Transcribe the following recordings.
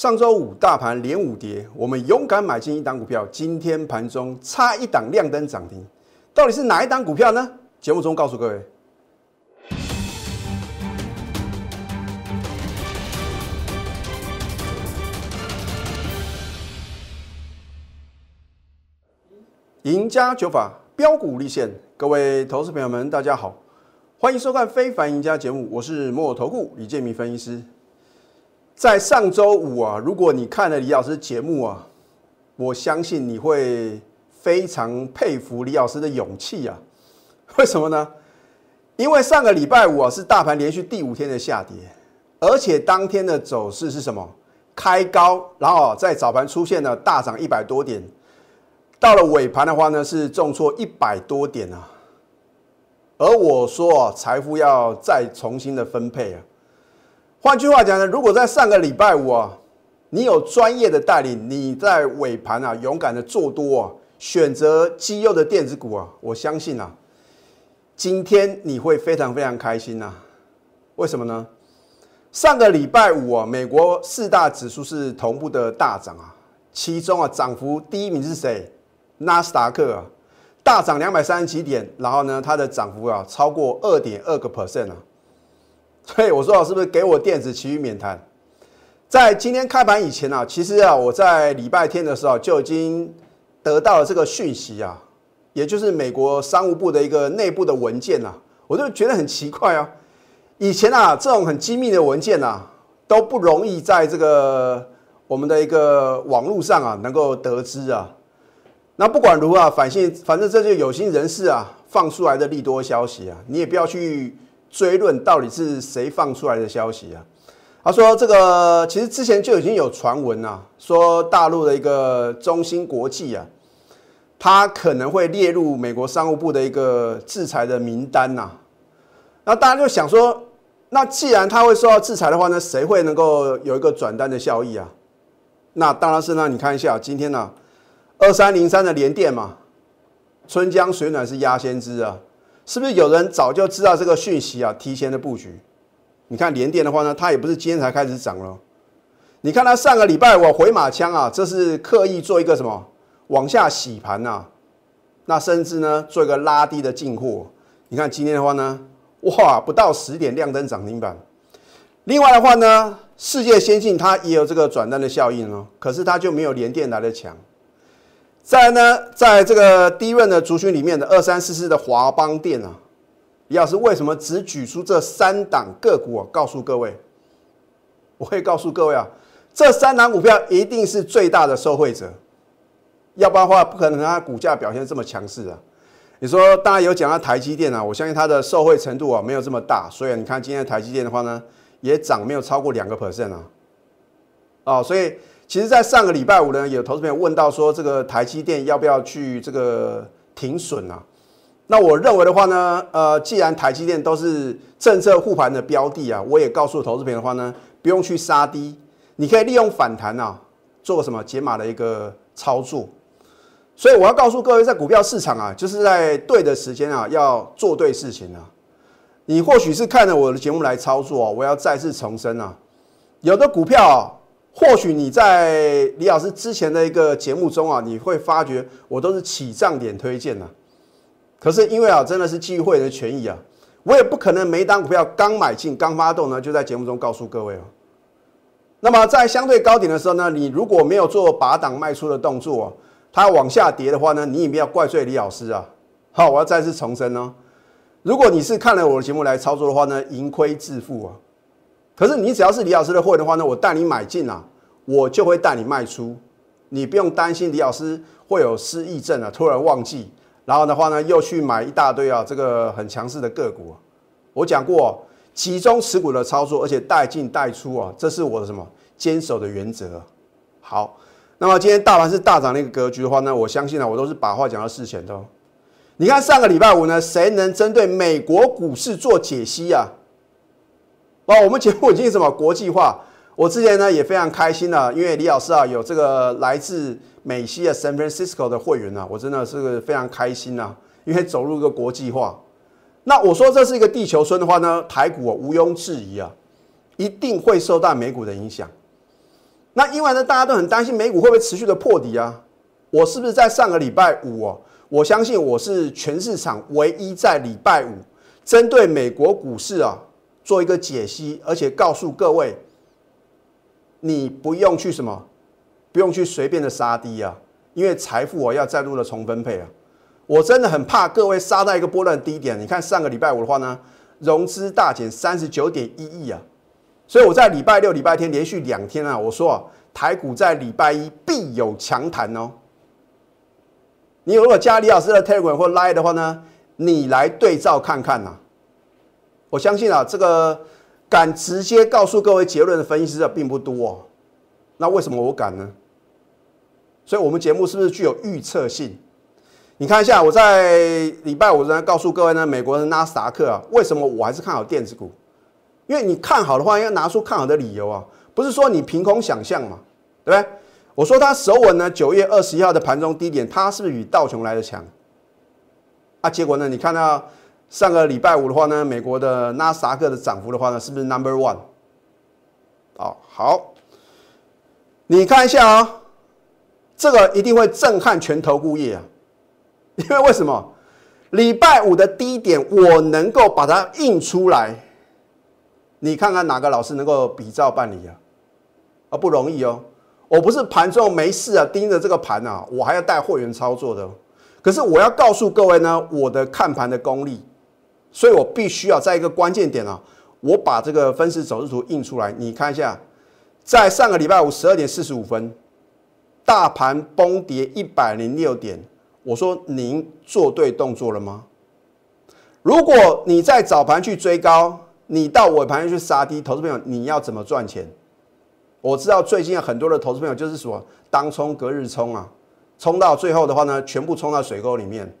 上周五大盘连五跌，我们勇敢买进一档股票，今天盘中差一档亮灯涨停，到底是哪一档股票呢？节目中告诉各位。赢家九法标股立现，各位投资朋友们，大家好，欢迎收看《非凡赢家》节目，我是摩尔投顾李建明分析师。在上周五啊，如果你看了李老师节目啊，我相信你会非常佩服李老师的勇气啊。为什么呢？因为上个礼拜五啊是大盘连续第五天的下跌，而且当天的走势是什么？开高，然后在早盘出现了大涨一百多点。到了尾盘的话呢，是重挫一百多点啊。而我说啊，财富要再重新的分配啊。换句话讲呢，如果在上个礼拜五啊，你有专业的带领，你在尾盘啊勇敢的做多啊，选择绩优的电子股啊，我相信啊，今天你会非常非常开心呐。为什么呢？上个礼拜五啊，美国四大指数是同步的大涨啊，其中啊涨幅第一名是谁？纳斯达克啊，大涨两百三十几点，然后呢，它的涨幅啊超过二点二个 percent 啊，所以我说啊，是不是给我电子其余免谈？在今天开盘以前啊，其实啊，我在礼拜天的时候就已经得到了这个讯息啊，也就是美国商务部的一个内部的文件啊，我就觉得很奇怪啊，以前啊这种很机密的文件啊都不容易在这个我们的一个网络上啊能够得知啊。那不管如何啊，反正反正这就有心人士啊放出来的利多消息啊，你也不要去追论到底是谁放出来的消息啊。他说这个其实之前就已经有传闻啊，说大陆的一个中芯国际啊，它可能会列入美国商务部的一个制裁的名单呐。那大家就想说，那既然它会受到制裁的话呢，谁会能够有一个转单的效益啊？那当然是呢，你看一下今天呢。二三零三的连电嘛，春江水暖是鸭先知啊，是不是有人早就知道这个讯息啊？提前的布局，你看连电的话呢，它也不是今天才开始涨了，你看它上个礼拜我回马枪啊，这是刻意做一个什么往下洗盘呐，那甚至呢做一个拉低的进货，你看今天的话呢，哇，不到十点亮灯涨停板，另外的话呢，世界先进它也有这个转单的效应哦，可是它就没有连电来的强。再呢，在这个低润的族群里面的二三四四的华邦电啊，李老师为什么只举出这三档个股啊？告诉各位，我会告诉各位啊，这三档股票一定是最大的受惠者，要不然的话不可能它股价表现这么强势啊。你说当然有讲到台积电啊，我相信它的受惠程度啊没有这么大，所以你看今天台积电的话呢，也涨没有超过两个 percent 啊，哦，所以。其实，在上个礼拜五呢，有投资朋友问到说，这个台积电要不要去这个停损啊？那我认为的话呢，呃，既然台积电都是政策护盘的标的啊，我也告诉投资朋友的话呢，不用去杀低，你可以利用反弹啊，做什么解码的一个操作。所以我要告诉各位，在股票市场啊，就是在对的时间啊，要做对事情啊。你或许是看了我的节目来操作，我要再次重申啊，有的股票。或许你在李老师之前的一个节目中啊，你会发觉我都是起涨点推荐的。可是因为啊，真的是基于会员的权益啊，我也不可能每档股票刚买进、刚发动呢，就在节目中告诉各位哦。那么在相对高点的时候呢，你如果没有做拔档卖出的动作，它往下跌的话呢，你也不要怪罪李老师啊。好，我要再次重申哦，如果你是看了我的节目来操作的话呢，盈亏自负啊。可是你只要是李老师的会的话呢，我带你买进啊，我就会带你卖出，你不用担心李老师会有失忆症啊，突然忘记，然后的话呢又去买一大堆啊这个很强势的个股。我讲过，集中持股的操作，而且带进带出啊，这是我的什么坚守的原则。好，那么今天大盘是大涨的一个格局的话呢，我相信呢，我都是把话讲到事前的。你看上个礼拜五呢，谁能针对美国股市做解析啊？哦，我们节目已经什么国际化？我之前呢也非常开心啊，因为李老师啊有这个来自美西的 San Francisco 的会员啊，我真的是非常开心啊，因为走入一个国际化。那我说这是一个地球村的话呢，台股啊毋庸置疑啊，一定会受到美股的影响。那因为呢，大家都很担心美股会不会持续的破底啊？我是不是在上个礼拜五哦？我相信我是全市场唯一在礼拜五针对美国股市啊做一个解析，而且告诉各位，你不用去什么，不用去随便的杀低啊，因为财富我要再度的重分配啊。我真的很怕各位杀到一个波段低点。你看上个礼拜五的话呢，融资大减三十九点一亿啊，所以我在礼拜六、礼拜天连续两天啊，我说啊，台股在礼拜一必有强弹哦。你如果加李老师的 Telegram 或 Line 的话呢，你来对照看看呐。我相信啊，这个敢直接告诉各位结论的分析师并不多。那为什么我敢呢？所以我们节目是不是具有预测性？你看一下，我在礼拜五呢告诉各位呢，美国的纳斯达克啊，为什么我还是看好电子股？因为你看好的话，要拿出看好的理由啊，不是说你凭空想象嘛，对不对？我说它首稳呢，九月二十一号的盘中低点，它是不是比道琼来的强？啊，结果呢，你看到上个礼拜五的话呢，美国的纳斯达克的涨幅的话呢，是不是 number one？好，好，你看一下啊，这个一定会震撼全投顾业啊。因为为什么礼拜五的低点我能够把它印出来？你看看哪个老师能够比照办理啊？啊，不容易哦。我不是盘中没事啊，盯着这个盘啊，我还要带会员操作的。可是我要告诉各位呢，我的看盘的功力，所以我必须要在一个关键点啊，我把这个分时走势图印出来。你看一下，在上个礼拜五十二点四十五分，大盘崩跌一百零六点。我说您做对动作了吗？如果你在早盘去追高，你到尾盘去杀低，投资朋友你要怎么赚钱？我知道最近很多的投资朋友就是说当冲隔日冲啊，冲到最后的话呢，全部冲到水沟里面。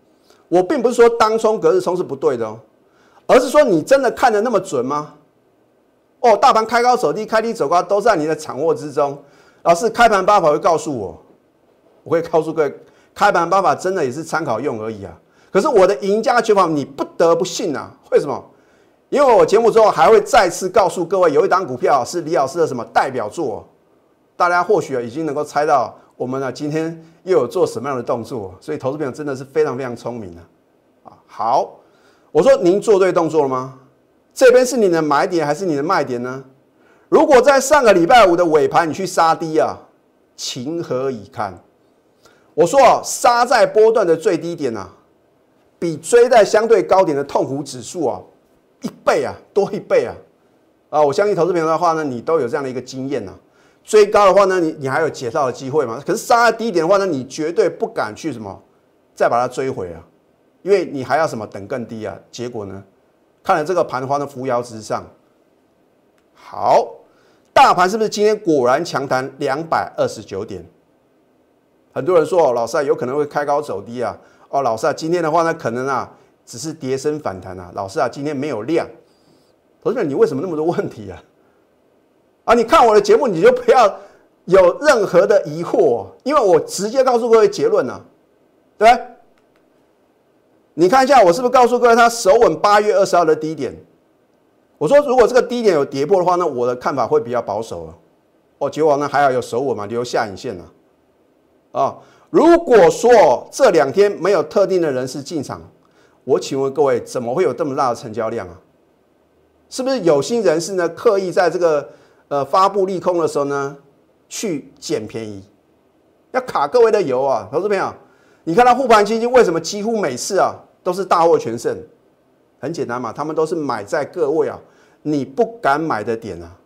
我并不是说当冲隔日冲是不对的哦，而是说你真的看的那么准吗？哦，大盘开高走低，开低走高都在你的掌握之中。老师开盘八法会告诉我，我会告诉各位。开盘方法真的也是参考用而已啊！可是我的赢家绝法你不得不信啊！为什么？因为我节目之后还会再次告诉各位，有一档股票是李老师的什么代表作，大家或许已经能够猜到我们呢今天又有做什么样的动作，所以投资朋友真的是非常非常聪明啊！啊，好，我说您做对动作了吗？这边是你的买点还是你的卖点呢？如果在上个礼拜五的尾盘你去杀低啊，情何以堪？我说啊，杀在波段的最低点啊，比追在相对高点的痛苦指数啊，一倍啊，多一倍啊！啊，我相信投资朋友的话呢，你都有这样的一个经验呐。追高的话呢，你你还有解套的机会嘛？可是杀在低点的话呢，你绝对不敢去什么再把它追回啊，因为你还要什么等更低啊。结果呢，看了这个盘的话呢，扶摇直上。好，大盘是不是今天果然强弹两百二十九点？很多人说，老师啊，有可能会开高走低啊。哦，老师啊，今天的话呢，可能啊，只是跌升反弹啊。老师啊，今天没有量。同学们，你为什么那么多问题啊？啊，你看我的节目，你就不要有任何的疑惑，因为我直接告诉各位结论了，对对？你看一下，我是不是告诉各位，它守稳八月二十号的低点？我说，如果这个低点有跌破的话呢，我的看法会比较保守了。哦，结果呢，还要有守稳嘛，留下影线了。啊，如果说这两天没有特定的人士进场，我请问各位，怎么会有这么大的成交量啊？是不是有心人士呢，刻意在这个呃发布利空的时候呢，去捡便宜，要卡各位的油啊？投资朋友，你看到护盘基金为什么几乎每次啊都是大获全胜？很简单嘛，他们都是买在各位啊你不敢买的点啊。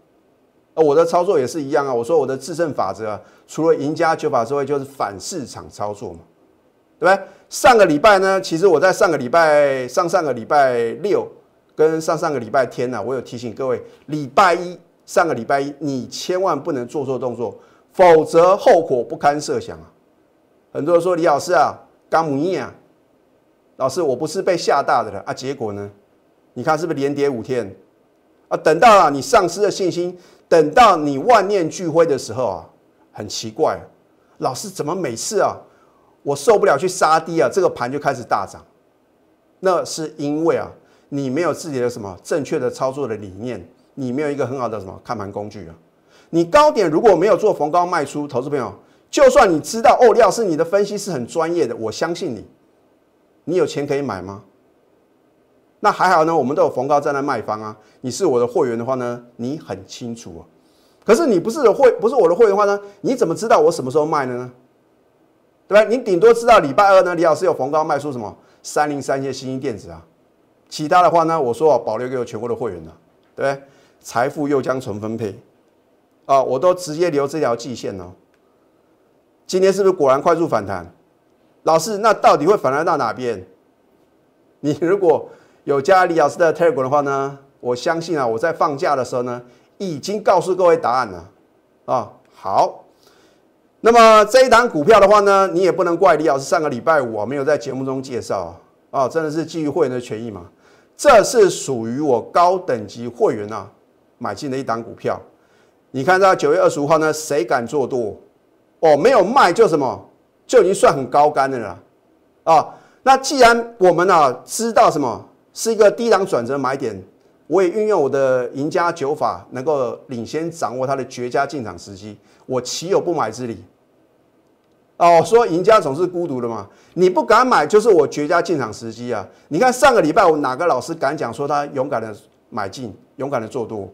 而我的操作也是一样啊，我说我的制胜法则，除了赢家九法之外，就是反市场操作嘛，对不对？上个礼拜呢，其实我在上个礼拜、上上个礼拜六跟上上个礼拜天呢，我有提醒各位，礼拜一、上个礼拜一，你千万不能做错动作，否则后果不堪设想啊！很多人说李老师啊，刚母硬啊，老师我不是被吓大的了啊，结果呢，你看是不是连跌五天啊？等到了你丧失了信心。等到你万念俱灰的时候啊，很奇怪，老师怎么每次啊，我受不了去杀低啊，这个盘就开始大涨？那是因为啊，你没有自己的什么正确的操作的理念，你没有一个很好的什么看盘工具啊，你高点如果没有做逢高卖出，投资朋友，就算你知道哦，李老师你的分析是很专业的，我相信你，你有钱可以买吗？那还好呢，我们都有逢高站在卖方啊。你是我的会员的话呢，你很清楚啊。可是你不是会不是我的会员的话呢，你怎么知道我什么时候卖的呢？对吧？你顶多知道礼拜二呢，李老师有逢高卖出什么三零三些新兴电子啊。其他的话呢，我说保留给全国的会员了，对不对？财富又将重分配啊，我都直接留这条季线哦。今天是不是果然快速反弹？老师，那到底会反弹到哪边？你如果有加李老师的 Telegram 的话呢，我相信啊，我在放假的时候呢，已经告诉各位答案了啊。好，那么这一档股票的话呢，你也不能怪李老师上个礼拜五啊没有在节目中介绍啊，真的是基于会员的权益嘛。这是属于我高等级会员啊买进的一档股票。你看到九月二十五号呢，谁敢做多？哦，没有卖就什么，就已经算很高干的了啊。那既然我们啊知道什么？是一个低档转折买点，我也运用我的赢家九法，能够领先掌握它的绝佳进场时机，我岂有不买之理？哦，说赢家总是孤独的嘛，你不敢买就是我绝佳进场时机啊！你看上个礼拜我哪个老师敢讲说他勇敢的买进，勇敢的做多，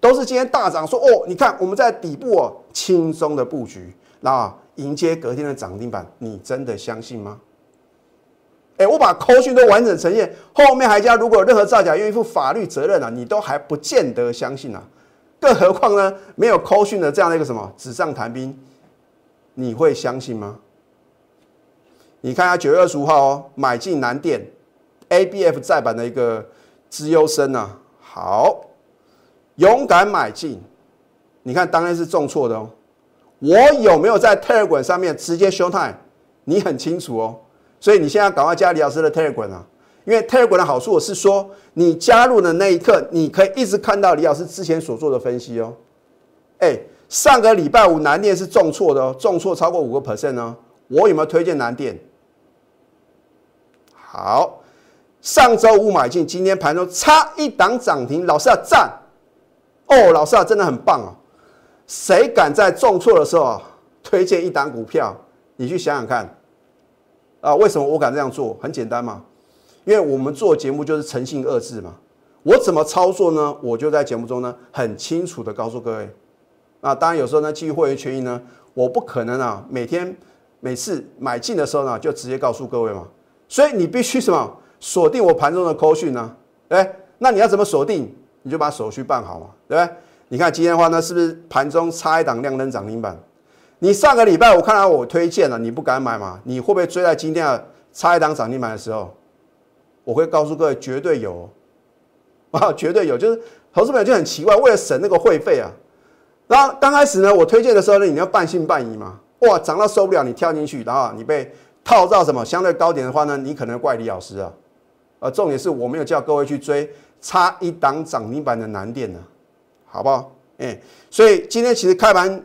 都是今天大涨说哦，你看我们在底部哦轻松的布局，那迎接隔天的涨停板，你真的相信吗？哎，我把扣讯都完整呈现，后面还加，如果有任何造假，愿意负法律责任啊，你都还不见得相信啊，更何况呢，没有扣讯的这样的一个什么纸上谈兵，你会相信吗？你看下九月二十五号哦，买进南电，ABF 再版的一个资优生啊，好，勇敢买进，你看当然是重挫的哦，我有没有在 Telegram 上面直接 show time？你很清楚哦。所以你现在赶快加李老师的 Telegram 啊，因为 Telegram 的好处是说，你加入的那一刻，你可以一直看到李老师之前所做的分析哦。哎，上个礼拜五南电是重挫的哦，重挫超过五个 percent 哦。我有没有推荐南电？好，上周五买进，今天盘中差一档涨停，老师啊赞哦，老师啊真的很棒哦。谁敢在重挫的时候推荐一档股票？你去想想看。啊，为什么我敢这样做？很简单嘛，因为我们做节目就是诚信二字嘛。我怎么操作呢？我就在节目中呢，很清楚的告诉各位。啊，当然有时候呢，基于会员权益呢，我不可能啊，每天每次买进的时候呢，就直接告诉各位嘛。所以你必须什么锁定我盘中的扣讯呢？哎，那你要怎么锁定？你就把手续办好嘛，对不对？你看今天的话呢，是不是盘中差一档亮灯涨停板？你上个礼拜我看到我推荐了，你不敢买嘛？你会不会追在今天啊差一档涨停板的时候？我会告诉各位，绝对有啊，绝对有。就是投资友就很奇怪，为了省那个会费啊，然后刚开始呢，我推荐的时候呢，你要半信半疑嘛。哇，涨到受不了，你跳进去，然后你被套到什么相对高点的话呢，你可能怪李老师啊。呃，重点是我没有叫各位去追差一档涨停板的难点呢，好不好？哎，所以今天其实开盘。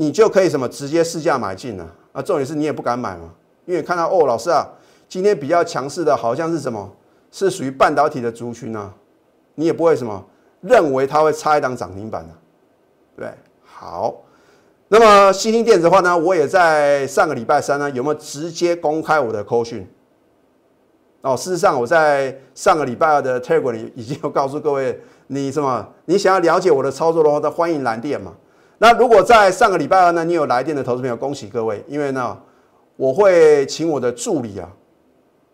你就可以什么直接试价买进了啊？重点是你也不敢买嘛，因为看到哦，老师啊，今天比较强势的好像是什么？是属于半导体的族群啊，你也不会什么认为它会差一档涨停板的，对好，那么新兴电子的话呢，我也在上个礼拜三呢，有没有直接公开我的扣讯？哦，事实上我在上个礼拜二的 Telegram 里已经有告诉各位，你什么？你想要了解我的操作的话，欢迎来电嘛。那如果在上个礼拜二呢，你有来电的投资朋友，恭喜各位，因为呢，我会请我的助理啊，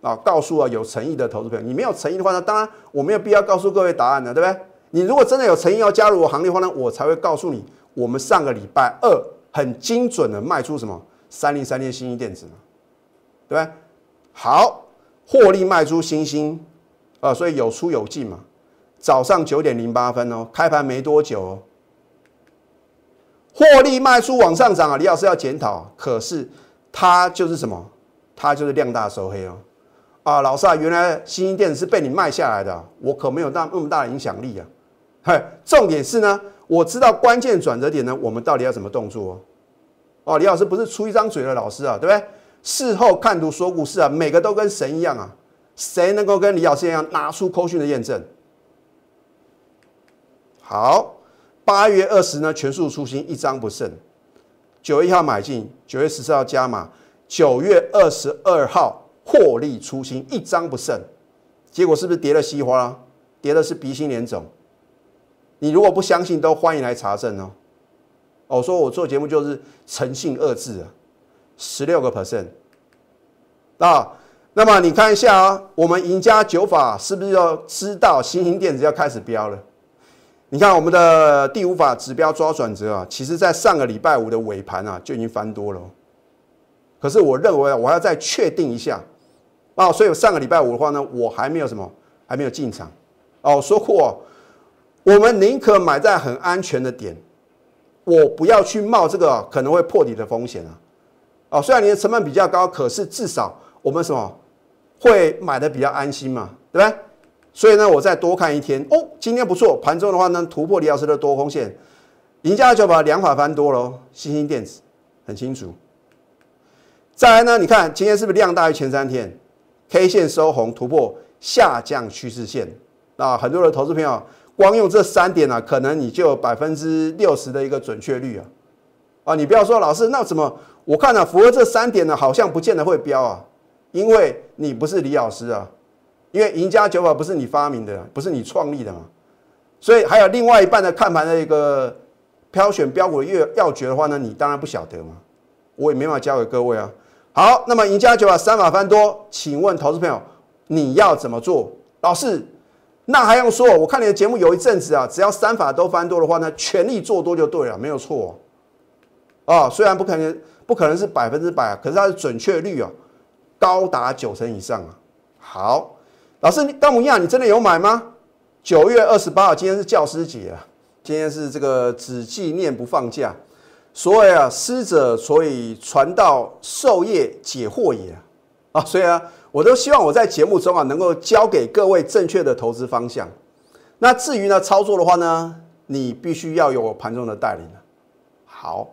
啊，告诉啊有诚意的投资朋友，你没有诚意的话呢，当然我没有必要告诉各位答案的，对不对？你如果真的有诚意要加入我行列的话呢，我才会告诉你，我们上个礼拜二很精准的卖出什么三零三零新兴电子嘛，对不对？好，获利卖出新兴，啊，所以有出有进嘛，早上九点零八分哦，开盘没多久哦。获利卖出往上涨啊，李老师要检讨。可是它就是什么？它就是量大收黑哦。啊，老师啊，原来新兴电子是被你卖下来的，我可没有那那么大的影响力啊。嘿，重点是呢，我知道关键转折点呢，我们到底要怎么动作？哦，哦李老师不是出一张嘴的老师啊，对不对？事后看图说故事啊，每个都跟神一样啊。谁能够跟李老师一样拿出扣讯的验证？好。八月二十呢全数出清，一张不剩。九月一号买进，九月十四号加码，九月二十二号获利出清，一张不剩。结果是不是跌了西花？跌的是鼻青脸肿。你如果不相信，都欢迎来查证哦。我，说我做节目就是诚信二字啊，十六个 percent 啊。那么你看一下啊，我们赢家九法是不是要知道新兴电子要开始飙了？你看我们的第五法指标抓转折啊，其实在上个礼拜五的尾盘啊就已经翻多了。可是我认为我要再确定一下啊，所以上个礼拜五的话呢，我还没有什么，还没有进场哦。说过，我们宁可买在很安全的点，我不要去冒这个可能会破底的风险啊。哦，虽然你的成本比较高，可是至少我们什么？会买的比较安心嘛，对不对？所以呢，我再多看一天哦。今天不错，盘中的话呢，突破李老师的多空线，赢家就把两法翻多喽。新兴电子很清楚。再来呢，你看今天是不是量大于前三天？K 线收红，突破下降趋势线。那很多的投资朋友，光用这三点呢，可能你就有百分之六十的一个准确率啊。啊，你不要说老师，那怎么我看呢？符合这三点呢，好像不见得会标啊。因为你不是李老师啊，因为赢家九法不是你发明的，不是你创立的嘛，所以还有另外一半的看盘的一个挑选标股的要要诀的话呢，你当然不晓得嘛，我也没法教给各位啊。好，那么赢家九法三法翻多，请问投资朋友你要怎么做？老师，那还用说？我看你的节目有一阵子啊，只要三法都翻多的话呢，全力做多就对了，没有错啊。虽然不可能不可能是百分之百，可是它的准确率啊。高达九成以上啊！好，老师，高木亚，你真的有买吗？九月二十八号，今天是教师节啊，今天是这个只纪念不放假，所以啊，师者所以传道授业解惑也啊，所以啊，我都希望我在节目中啊，能够教给各位正确的投资方向。那至于呢，操作的话呢，你必须要有盘中的带领好，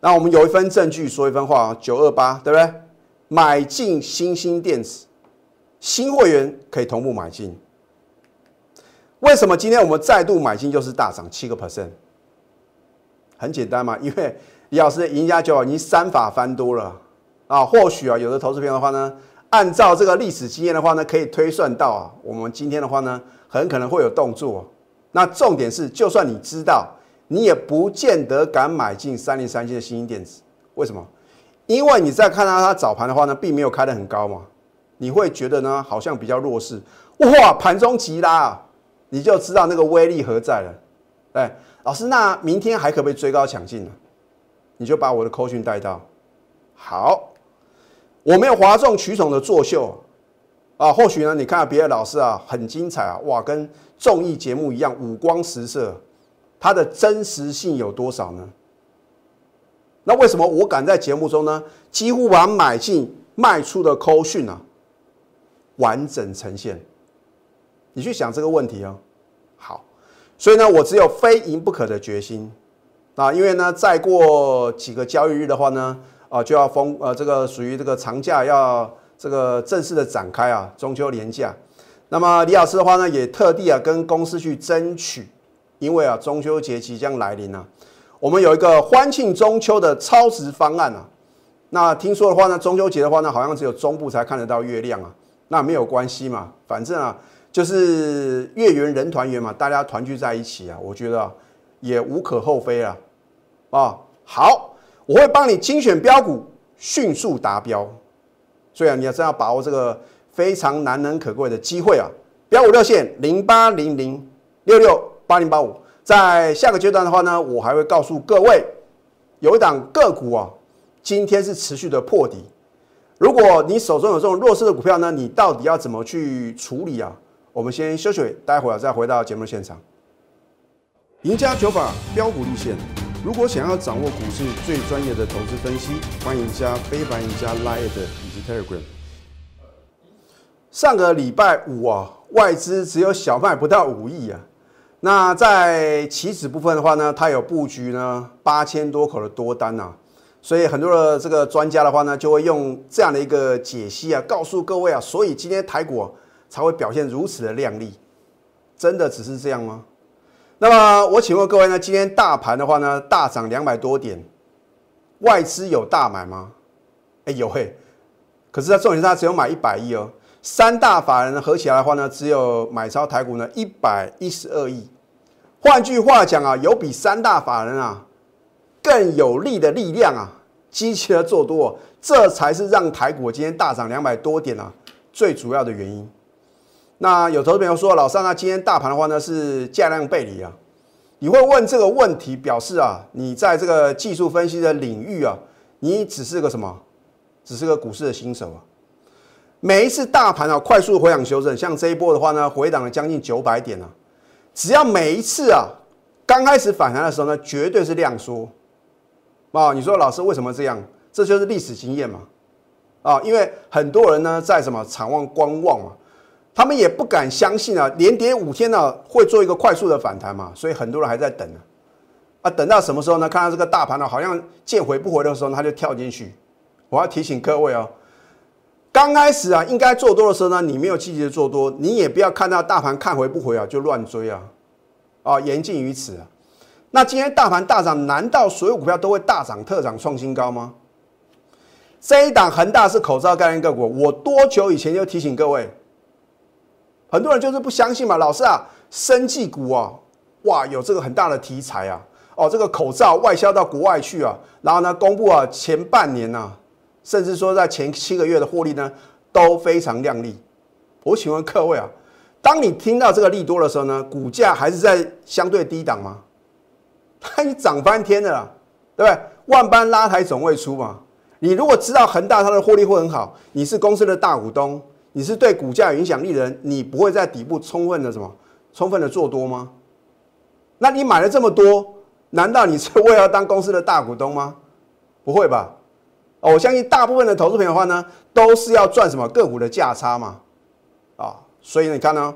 那我们有一分证据说一分话啊，九二八，对不对？买进新兴电子，新会员可以同步买进。为什么今天我们再度买进就是大涨七个 percent？很简单嘛，因为李老师的赢家就已经三法翻多了啊。或许啊，有的投资朋友的话呢，按照这个历史经验的话呢，可以推算到啊，我们今天的话呢，很可能会有动作。那重点是，就算你知道，你也不见得敢买进三零三七的新兴电子。为什么？因为你在看到它早盘的话呢，并没有开得很高嘛，你会觉得呢好像比较弱势。哇，盘中急拉，你就知道那个威力何在了。哎，老师，那明天还可不可以追高抢进呢？你就把我的扣讯带到。好，我没有哗众取宠的作秀啊。或许呢，你看到别的老师啊很精彩啊，哇，跟综艺节目一样五光十色，它的真实性有多少呢？那为什么我敢在节目中呢？几乎把买进卖出的扣讯啊，完整呈现。你去想这个问题哦。好，所以呢，我只有非赢不可的决心啊。因为呢，再过几个交易日的话呢，啊，就要封呃，这个属于这个长假要这个正式的展开啊，中秋连假。那么李老师的话呢，也特地啊跟公司去争取，因为啊中秋节即将来临啊。我们有一个欢庆中秋的超值方案啊，那听说的话呢，中秋节的话呢，好像只有中部才看得到月亮啊，那没有关系嘛，反正啊，就是月圆人团圆嘛，大家团聚在一起啊，我觉得也无可厚非啊。啊，好，我会帮你精选标股，迅速达标，所以啊，你要真要把握这个非常难能可贵的机会啊，标五热线零八零零六六八零八五。在下个阶段的话呢，我还会告诉各位，有一档个股啊，今天是持续的破底。如果你手中有这种弱势的股票呢，你到底要怎么去处理啊？我们先休息，待会儿再回到节目现场。赢家九法标股立线，如果想要掌握股市最专业的投资分析，欢迎加非凡、赢家 Line 以及 Telegram。上个礼拜五啊，外资只有小卖不到五亿啊。那在期指部分的话呢，它有布局呢八千多口的多单呐，所以很多的这个专家的话呢，就会用这样的一个解析啊，告诉各位啊，所以今天台股才会表现如此的亮丽，真的只是这样吗？那么我请问各位呢，今天大盘的话呢，大涨两百多点，外资有大买吗？哎有嘿，可是它重点是它只有买一百亿哦，三大法人合起来的话呢，只有买超台股呢一百一十二亿。换句话讲啊，有比三大法人啊更有力的力量啊，激起了做多，这才是让台股今天大涨两百多点啊最主要的原因。那有投资朋友说，老三那今天大盘的话呢是价量背离啊，你会问这个问题，表示啊你在这个技术分析的领域啊，你只是个什么？只是个股市的新手啊。每一次大盘啊快速回档修正，像这一波的话呢，回档了将近九百点啊。只要每一次啊，刚开始反弹的时候呢，绝对是量缩啊。你说老师为什么这样？这就是历史经验嘛啊，因为很多人呢在什么场望观望嘛，他们也不敢相信啊，连跌五天呢会做一个快速的反弹嘛，所以很多人还在等啊啊，等到什么时候呢？看到这个大盘呢好像见回不回的时候，他就跳进去。我要提醒各位哦。刚开始啊，应该做多的时候呢，你没有积极的做多，你也不要看到大盘看回不回啊，就乱追啊，啊，言尽于此啊。那今天大盘大涨，难道所有股票都会大涨特涨创新高吗？这一档恒大是口罩概念个股，我多久以前就提醒各位，很多人就是不相信嘛，老师啊，生技股啊，哇，有这个很大的题材啊，哦，这个口罩外销到国外去啊，然后呢，公布啊前半年呢。甚至说在前七个月的获利呢都非常亮丽。我请问各位啊，当你听到这个利多的时候呢，股价还是在相对低档吗？它已经涨翻天了，对不对？万般拉抬总会出嘛。你如果知道恒大它的获利会很好，你是公司的大股东，你是对股价有影响力的人，你不会在底部充分的什么充分的做多吗？那你买了这么多，难道你是为了当公司的大股东吗？不会吧？哦，我相信大部分的投资朋友的话呢，都是要赚什么个股的价差嘛，啊，所以你看呢，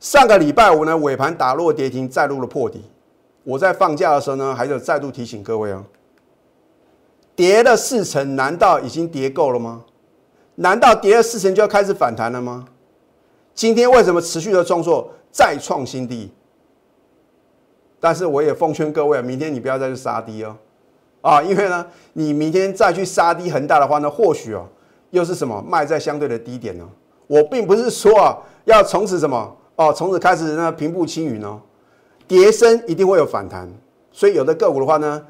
上个礼拜五呢尾盘打落跌停，再入了破底。我在放假的时候呢，还是再度提醒各位啊，跌了四成，难道已经跌够了吗？难道跌了四成就要开始反弹了吗？今天为什么持续的创作再创新低？但是我也奉劝各位，明天你不要再去杀低哦。啊，因为呢，你明天再去杀低恒大的话呢，或许哦，又是什么卖在相对的低点呢？我并不是说啊，要从此什么哦，从此开始呢平步青云哦，跌升一定会有反弹，所以有的个股的话呢，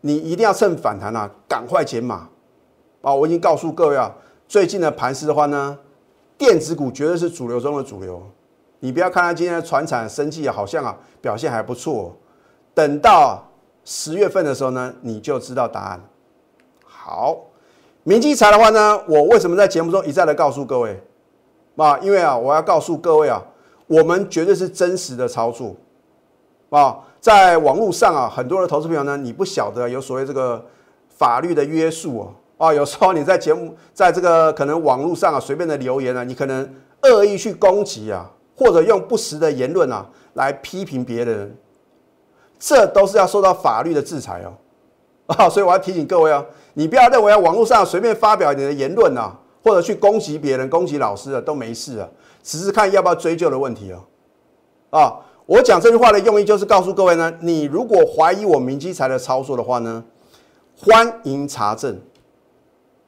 你一定要趁反弹啊，赶快减码啊！我已经告诉各位啊，最近的盘势的话呢，电子股绝对是主流中的主流，你不要看它今天的船产生绩好像啊表现还不错，等到。十月份的时候呢，你就知道答案。好，明基财的话呢，我为什么在节目中一再的告诉各位啊？因为啊，我要告诉各位啊，我们绝对是真实的操作啊。在网络上啊，很多的投资朋友呢，你不晓得有所谓这个法律的约束哦。啊，有时候你在节目，在这个可能网络上啊，随便的留言啊，你可能恶意去攻击啊，或者用不实的言论啊来批评别人。这都是要受到法律的制裁哦，啊，所以我要提醒各位哦，你不要认为，网络上随便发表你的言论啊，或者去攻击别人、攻击老师啊，都没事啊，只是看要不要追究的问题哦。啊，我讲这句话的用意就是告诉各位呢，你如果怀疑我明基财的操作的话呢，欢迎查证。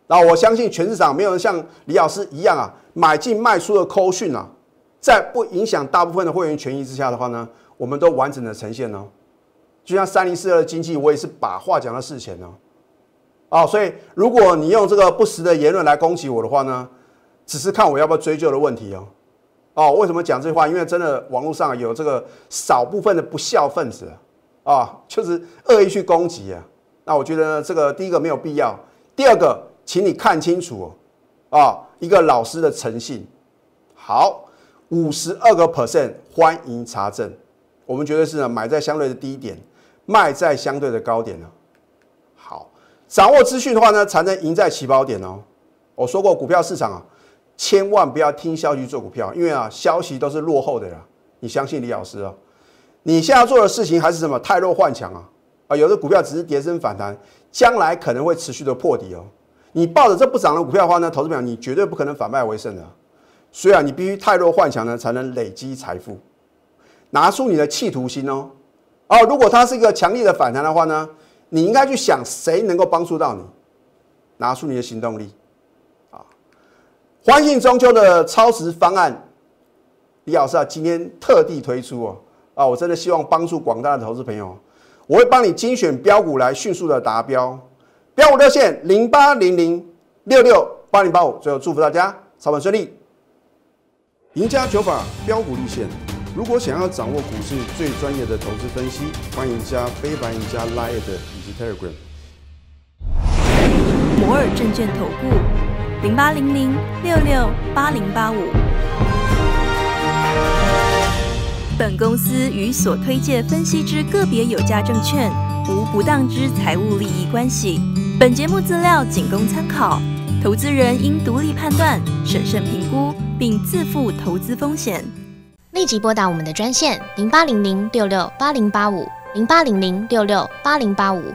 那我相信全市场没有人像李老师一样啊，买进卖出的扣讯啊，在不影响大部分的会员权益之下的话呢，我们都完整的呈现哦。就像三零四二的经济，我也是把话讲到事前呢，啊，所以如果你用这个不实的言论来攻击我的话呢，只是看我要不要追究的问题哦，哦，为什么讲这话？因为真的网络上有这个少部分的不孝分子啊，就是恶意去攻击啊，那我觉得这个第一个没有必要，第二个，请你看清楚哦啊，一个老师的诚信。好，五十二个 percent，欢迎查证，我们觉得是呢，买在相对的低点。卖在相对的高点呢。好，掌握资讯的话呢，才能赢在起跑点哦。我说过，股票市场啊，千万不要听消息做股票，因为啊，消息都是落后的啦。你相信李老师啊？你现在做的事情还是什么？太弱换强啊！啊，有的股票只是跌升反弹，将来可能会持续的破底哦。你抱着这不涨的股票的话呢，投资表你绝对不可能反败为胜的。所以啊，你必须太弱换强呢，才能累积财富，拿出你的企图心哦。哦，如果它是一个强力的反弹的话呢，你应该去想谁能够帮助到你，拿出你的行动力！欢庆中秋的超值方案，李老师啊，今天特地推出哦，啊，我真的希望帮助广大的投资朋友，我会帮你精选标股来迅速的达标，标股热线零八零零六六八零八五，最后祝福大家操盘顺利，赢家九法标股立线。如果想要掌握股市最专业的投资分析，欢迎加非凡、赢家 Line 以及 Telegram。摩尔证券投顾零八零零六六八零八五。本公司与所推介分析之个别有价证券无不当之财务利益关系。本节目资料仅供参考，投资人应独立判断、审慎评估，并自负投资风险。立即拨打我们的专线零八零零六六八零八五零八零零六六八零八五